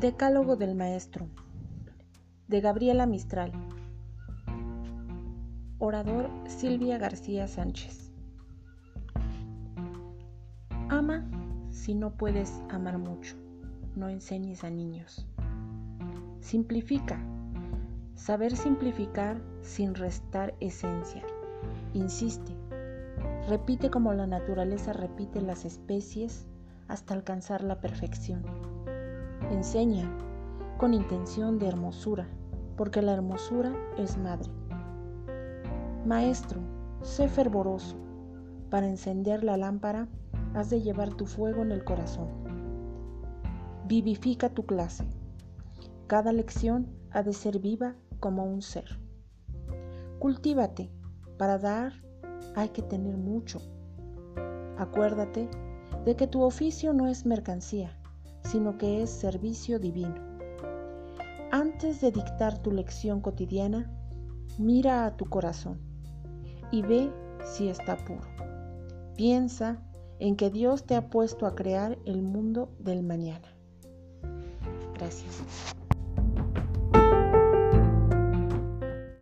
Decálogo del Maestro de Gabriela Mistral Orador Silvia García Sánchez Ama si no puedes amar mucho, no enseñes a niños. Simplifica. Saber simplificar sin restar esencia. Insiste. Repite como la naturaleza repite las especies hasta alcanzar la perfección. Enseña con intención de hermosura, porque la hermosura es madre. Maestro, sé fervoroso. Para encender la lámpara has de llevar tu fuego en el corazón. Vivifica tu clase. Cada lección ha de ser viva como un ser. Cultívate. Para dar hay que tener mucho. Acuérdate de que tu oficio no es mercancía, sino que es servicio divino. Antes de dictar tu lección cotidiana, mira a tu corazón y ve si está puro. Piensa en que Dios te ha puesto a crear el mundo del mañana. Gracias.